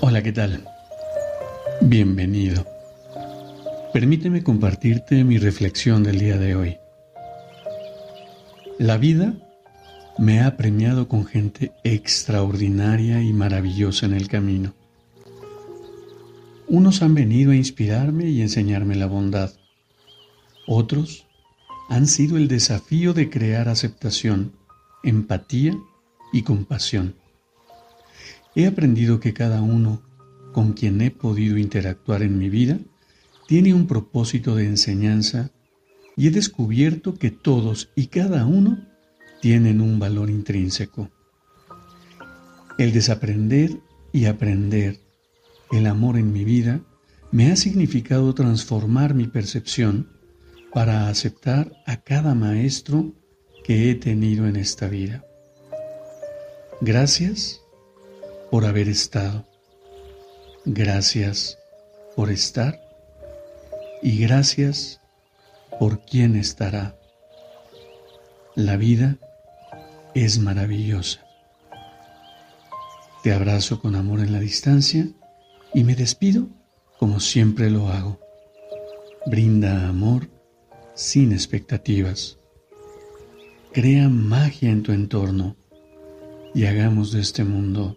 Hola, ¿qué tal? Bienvenido. Permíteme compartirte mi reflexión del día de hoy. La vida me ha premiado con gente extraordinaria y maravillosa en el camino. Unos han venido a inspirarme y enseñarme la bondad. Otros han sido el desafío de crear aceptación, empatía y compasión. He aprendido que cada uno con quien he podido interactuar en mi vida tiene un propósito de enseñanza y he descubierto que todos y cada uno tienen un valor intrínseco. El desaprender y aprender el amor en mi vida me ha significado transformar mi percepción para aceptar a cada maestro que he tenido en esta vida. Gracias por haber estado. Gracias por estar. Y gracias por quien estará. La vida es maravillosa. Te abrazo con amor en la distancia y me despido como siempre lo hago. Brinda amor sin expectativas. Crea magia en tu entorno y hagamos de este mundo